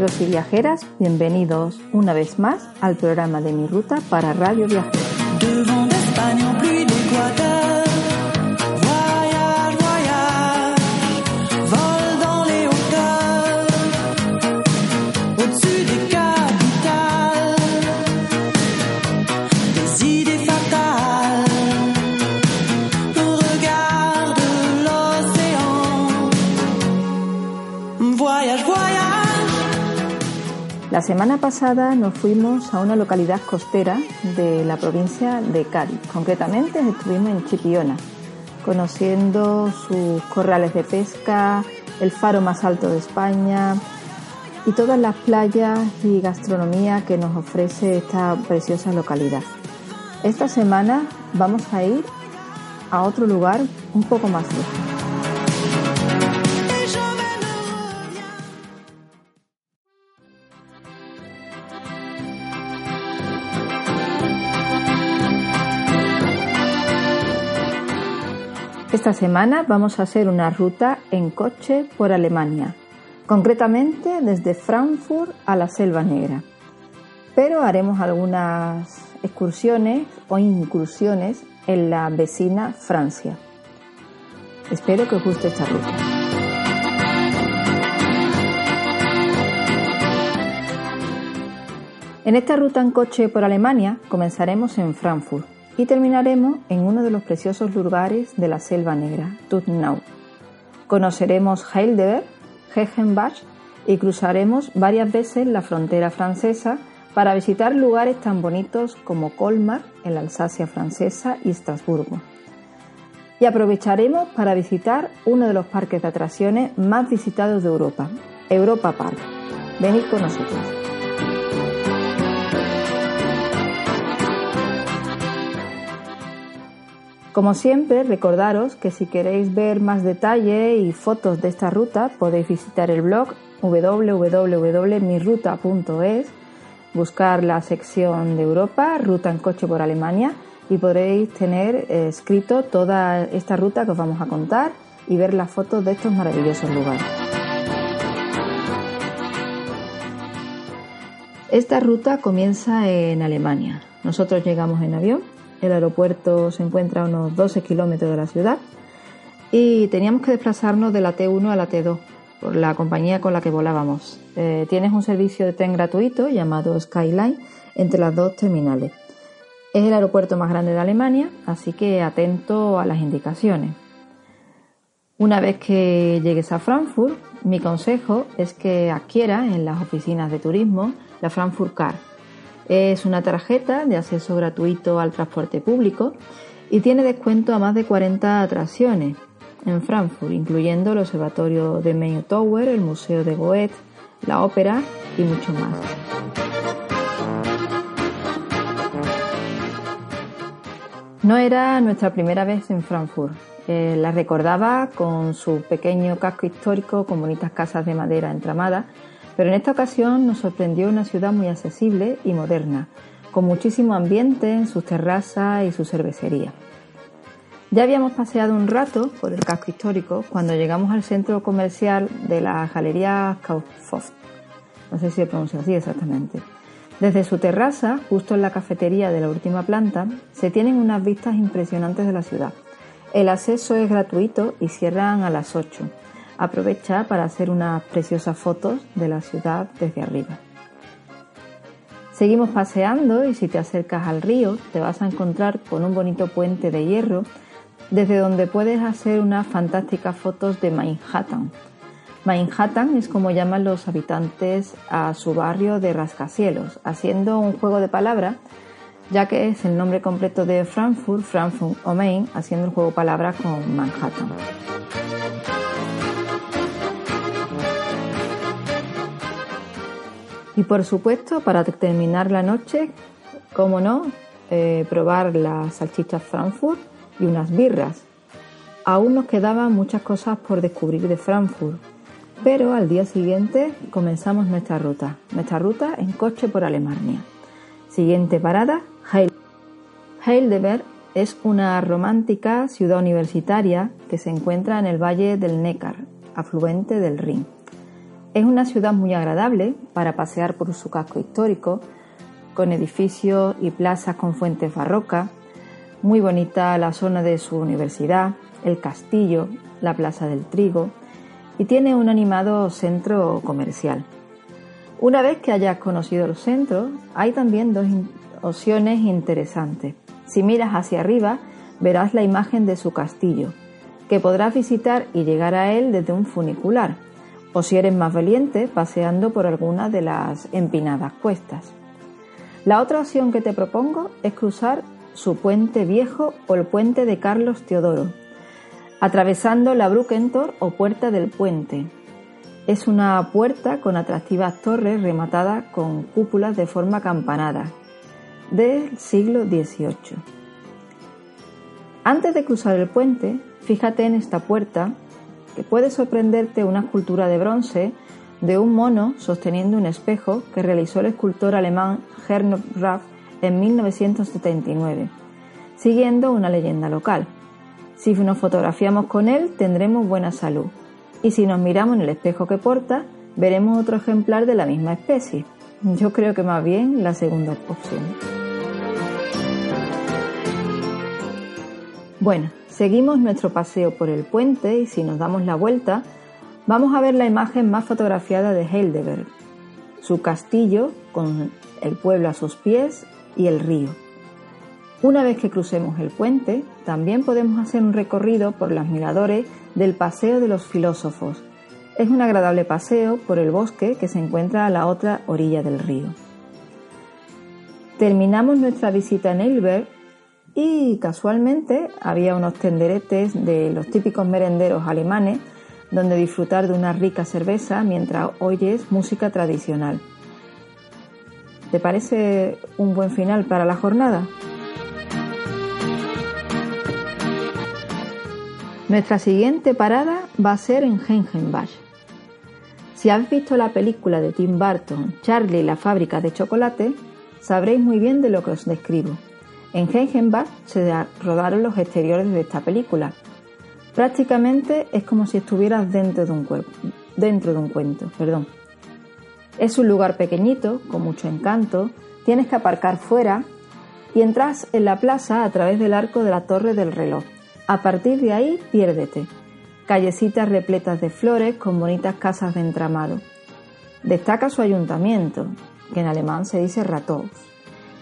Viajeros y viajeras, bienvenidos una vez más al programa de mi ruta para Radio Viajero. La semana pasada nos fuimos a una localidad costera de la provincia de Cádiz. Concretamente estuvimos en Chipiona, conociendo sus corrales de pesca, el faro más alto de España y todas las playas y gastronomía que nos ofrece esta preciosa localidad. Esta semana vamos a ir a otro lugar un poco más lejos. Esta semana vamos a hacer una ruta en coche por Alemania, concretamente desde Frankfurt a la Selva Negra. Pero haremos algunas excursiones o incursiones en la vecina Francia. Espero que os guste esta ruta. En esta ruta en coche por Alemania comenzaremos en Frankfurt y terminaremos en uno de los preciosos lugares de la Selva Negra, Tutnau. Conoceremos Heidelberg, Hegenbach y cruzaremos varias veces la frontera francesa para visitar lugares tan bonitos como Colmar, en la Alsacia francesa, y Estrasburgo. Y aprovecharemos para visitar uno de los parques de atracciones más visitados de Europa, Europa Park. Venid con nosotros. Como siempre, recordaros que si queréis ver más detalle y fotos de esta ruta, podéis visitar el blog www.miruta.es, buscar la sección de Europa, Ruta en coche por Alemania, y podréis tener eh, escrito toda esta ruta que os vamos a contar y ver las fotos de estos maravillosos lugares. Esta ruta comienza en Alemania. Nosotros llegamos en avión el aeropuerto se encuentra a unos 12 kilómetros de la ciudad y teníamos que desplazarnos de la T1 a la T2 por la compañía con la que volábamos. Eh, tienes un servicio de tren gratuito llamado Skyline entre las dos terminales. Es el aeropuerto más grande de Alemania, así que atento a las indicaciones. Una vez que llegues a Frankfurt, mi consejo es que adquieras en las oficinas de turismo la Frankfurt Card es una tarjeta de acceso gratuito al transporte público y tiene descuento a más de 40 atracciones en Frankfurt, incluyendo el Observatorio de Main Tower, el Museo de Goethe, la ópera y mucho más. No era nuestra primera vez en Frankfurt. Eh, la recordaba con su pequeño casco histórico con bonitas casas de madera entramadas pero en esta ocasión nos sorprendió una ciudad muy accesible y moderna, con muchísimo ambiente en sus terrazas y su cervecería. Ya habíamos paseado un rato por el casco histórico cuando llegamos al centro comercial de la Galería Kaufhof. No sé si se pronuncia así exactamente. Desde su terraza, justo en la cafetería de la última planta, se tienen unas vistas impresionantes de la ciudad. El acceso es gratuito y cierran a las 8 aprovecha para hacer unas preciosas fotos de la ciudad desde arriba. Seguimos paseando y si te acercas al río te vas a encontrar con un bonito puente de hierro desde donde puedes hacer unas fantásticas fotos de Manhattan. Manhattan es como llaman los habitantes a su barrio de rascacielos, haciendo un juego de palabras, ya que es el nombre completo de Frankfurt, Frankfurt o Main, haciendo el juego de palabras con Manhattan. Y por supuesto, para terminar la noche, como no, eh, probar las salchichas Frankfurt y unas birras. Aún nos quedaban muchas cosas por descubrir de Frankfurt, pero al día siguiente comenzamos nuestra ruta, nuestra ruta en coche por Alemania. Siguiente parada, Heidelberg es una romántica ciudad universitaria que se encuentra en el valle del Neckar, afluente del Rin. Es una ciudad muy agradable para pasear por su casco histórico, con edificios y plazas con fuentes barrocas, muy bonita la zona de su universidad, el castillo, la Plaza del Trigo y tiene un animado centro comercial. Una vez que hayas conocido el centro, hay también dos opciones interesantes. Si miras hacia arriba, verás la imagen de su castillo, que podrás visitar y llegar a él desde un funicular, o si eres más valiente, paseando por alguna de las empinadas cuestas. La otra opción que te propongo es cruzar su puente viejo o el puente de Carlos Teodoro, atravesando la Brukentor o Puerta del Puente. Es una puerta con atractivas torres rematadas con cúpulas de forma campanada del siglo XVIII. Antes de cruzar el puente, fíjate en esta puerta que puede sorprenderte una escultura de bronce de un mono sosteniendo un espejo que realizó el escultor alemán Gernot Raff en 1979, siguiendo una leyenda local. Si nos fotografiamos con él tendremos buena salud y si nos miramos en el espejo que porta veremos otro ejemplar de la misma especie. Yo creo que más bien la segunda opción. Bueno, seguimos nuestro paseo por el puente y si nos damos la vuelta vamos a ver la imagen más fotografiada de Heidelberg, su castillo con el pueblo a sus pies y el río. Una vez que crucemos el puente, también podemos hacer un recorrido por los miradores del Paseo de los Filósofos. Es un agradable paseo por el bosque que se encuentra a la otra orilla del río. Terminamos nuestra visita en Eilberg y casualmente había unos tenderetes de los típicos merenderos alemanes donde disfrutar de una rica cerveza mientras oyes música tradicional. ¿Te parece un buen final para la jornada? Nuestra siguiente parada va a ser en Hengenbach. Si habéis visto la película de Tim Burton, Charlie y la fábrica de chocolate, sabréis muy bien de lo que os describo. En Hengenbach se rodaron los exteriores de esta película. Prácticamente es como si estuvieras dentro de un, dentro de un cuento. Perdón. Es un lugar pequeñito, con mucho encanto, tienes que aparcar fuera y entras en la plaza a través del arco de la torre del reloj a partir de ahí, piérdete. Callecitas repletas de flores con bonitas casas de entramado. Destaca su ayuntamiento, que en alemán se dice Rathaus,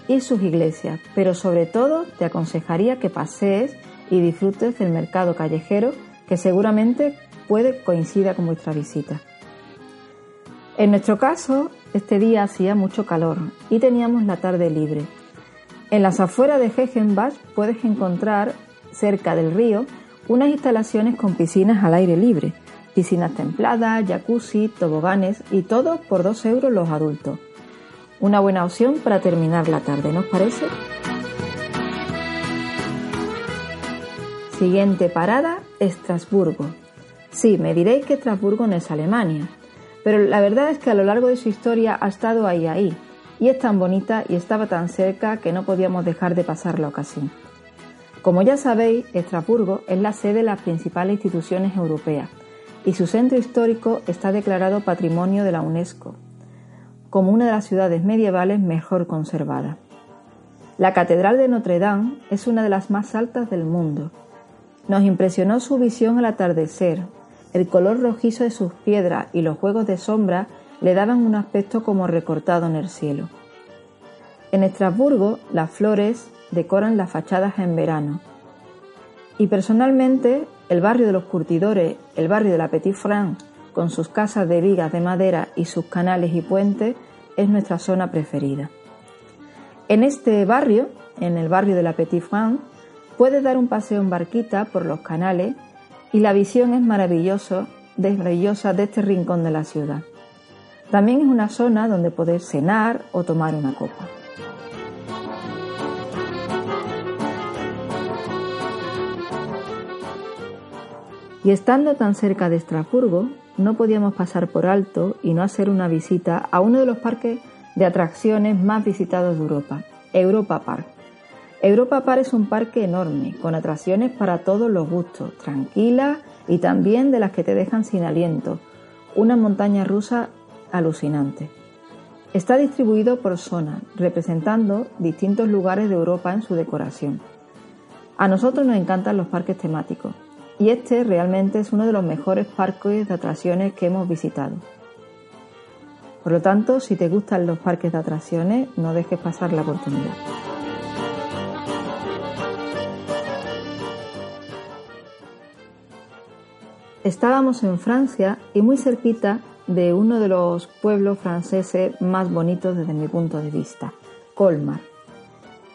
y sus iglesias, pero sobre todo te aconsejaría que pasees y disfrutes del mercado callejero que seguramente puede coincida con vuestra visita. En nuestro caso, este día hacía mucho calor y teníamos la tarde libre. En las afueras de Hegenbach puedes encontrar cerca del río, unas instalaciones con piscinas al aire libre, piscinas templadas, jacuzzi, toboganes y todo por 2 euros los adultos. Una buena opción para terminar la tarde, ¿no os parece? Siguiente parada, Estrasburgo. Sí, me diréis que Estrasburgo no es Alemania, pero la verdad es que a lo largo de su historia ha estado ahí ahí, y es tan bonita y estaba tan cerca que no podíamos dejar de pasar la ocasión. Como ya sabéis, Estrasburgo es la sede de las principales instituciones europeas y su centro histórico está declarado Patrimonio de la UNESCO, como una de las ciudades medievales mejor conservadas. La Catedral de Notre Dame es una de las más altas del mundo. Nos impresionó su visión al atardecer. El color rojizo de sus piedras y los juegos de sombra le daban un aspecto como recortado en el cielo. En Estrasburgo, las flores decoran las fachadas en verano. Y personalmente, el barrio de los curtidores, el barrio de la Petit France, con sus casas de vigas de madera y sus canales y puentes, es nuestra zona preferida. En este barrio, en el barrio de la Petit France, puedes dar un paseo en barquita por los canales y la visión es maravillosa de este rincón de la ciudad. También es una zona donde poder cenar o tomar una copa. Y estando tan cerca de Estrasburgo, no podíamos pasar por alto y no hacer una visita a uno de los parques de atracciones más visitados de Europa, Europa Park. Europa Park es un parque enorme, con atracciones para todos los gustos, tranquilas y también de las que te dejan sin aliento, una montaña rusa alucinante. Está distribuido por zona, representando distintos lugares de Europa en su decoración. A nosotros nos encantan los parques temáticos y este realmente es uno de los mejores parques de atracciones que hemos visitado. Por lo tanto, si te gustan los parques de atracciones, no dejes pasar la oportunidad. Estábamos en Francia y muy cerquita de uno de los pueblos franceses más bonitos desde mi punto de vista, Colmar.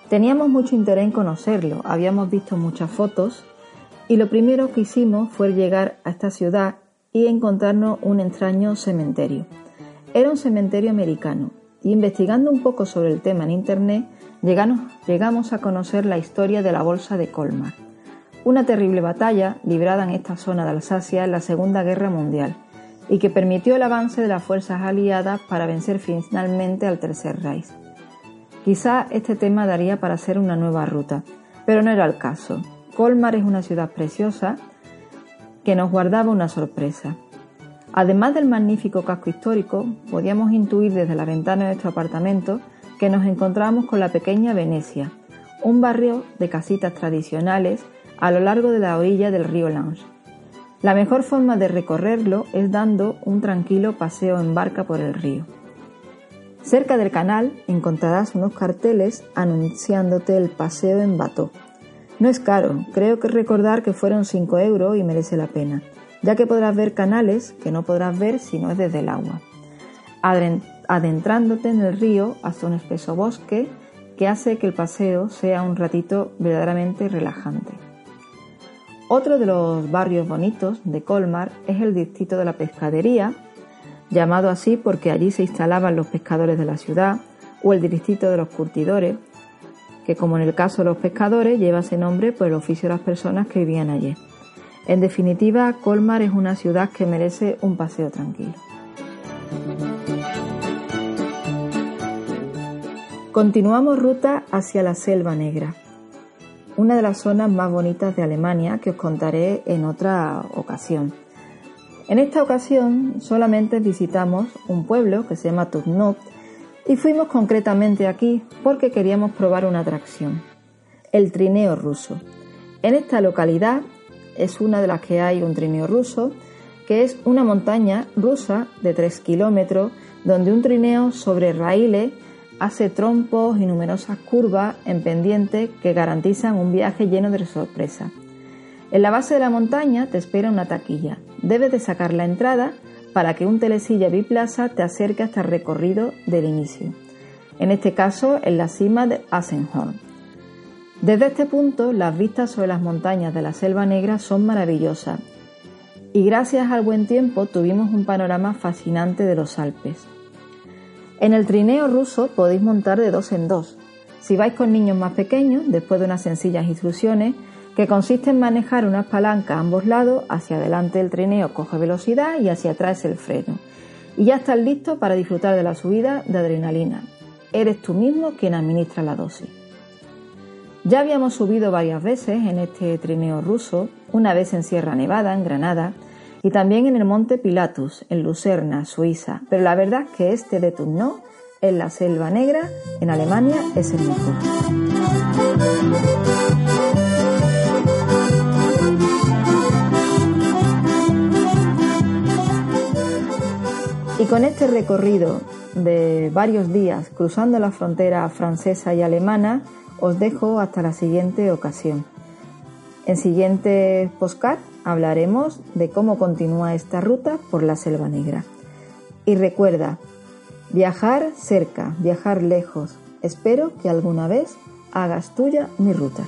Teníamos mucho interés en conocerlo, habíamos visto muchas fotos y lo primero que hicimos fue llegar a esta ciudad y encontrarnos un extraño cementerio. Era un cementerio americano y investigando un poco sobre el tema en internet llegamos, a conocer la historia de la Bolsa de Colmar, una terrible batalla librada en esta zona de Alsacia en la Segunda Guerra Mundial y que permitió el avance de las fuerzas aliadas para vencer finalmente al Tercer Reich. Quizá este tema daría para hacer una nueva ruta, pero no era el caso. Colmar es una ciudad preciosa que nos guardaba una sorpresa. Además del magnífico casco histórico, podíamos intuir desde la ventana de nuestro apartamento que nos encontrábamos con la pequeña Venecia, un barrio de casitas tradicionales a lo largo de la orilla del río Lange. La mejor forma de recorrerlo es dando un tranquilo paseo en barca por el río. Cerca del canal encontrarás unos carteles anunciándote el paseo en bateau. No es caro, creo que recordar que fueron 5 euros y merece la pena. Ya que podrás ver canales que no podrás ver si no es desde el agua, adentrándote en el río hasta un espeso bosque que hace que el paseo sea un ratito verdaderamente relajante. Otro de los barrios bonitos de Colmar es el distrito de la pescadería, llamado así porque allí se instalaban los pescadores de la ciudad, o el distrito de los curtidores, que como en el caso de los pescadores lleva ese nombre por el oficio de las personas que vivían allí. En definitiva, Colmar es una ciudad que merece un paseo tranquilo. Continuamos ruta hacia la Selva Negra, una de las zonas más bonitas de Alemania que os contaré en otra ocasión. En esta ocasión solamente visitamos un pueblo que se llama Turnov y fuimos concretamente aquí porque queríamos probar una atracción, el trineo ruso. En esta localidad es una de las que hay un trineo ruso, que es una montaña rusa de 3 kilómetros donde un trineo sobre raíles hace trompos y numerosas curvas en pendiente que garantizan un viaje lleno de sorpresas. En la base de la montaña te espera una taquilla. Debes de sacar la entrada para que un telesilla biplaza te acerque hasta el recorrido del inicio. En este caso, en la cima de Asenhorn. Desde este punto, las vistas sobre las montañas de la Selva Negra son maravillosas y gracias al buen tiempo tuvimos un panorama fascinante de los Alpes. En el trineo ruso podéis montar de dos en dos. Si vais con niños más pequeños, después de unas sencillas instrucciones, que consiste en manejar unas palancas a ambos lados, hacia adelante el trineo coge velocidad y hacia atrás el freno. Y ya estás listo para disfrutar de la subida de adrenalina. Eres tú mismo quien administra la dosis. Ya habíamos subido varias veces en este trineo ruso, una vez en Sierra Nevada, en Granada, y también en el Monte Pilatus, en Lucerna, Suiza, pero la verdad es que este de Tournau, en la Selva Negra, en Alemania, es el mejor. Con este recorrido de varios días cruzando la frontera francesa y alemana, os dejo hasta la siguiente ocasión. En siguiente postcard hablaremos de cómo continúa esta ruta por la Selva Negra. Y recuerda, viajar cerca, viajar lejos. Espero que alguna vez hagas tuya mi ruta.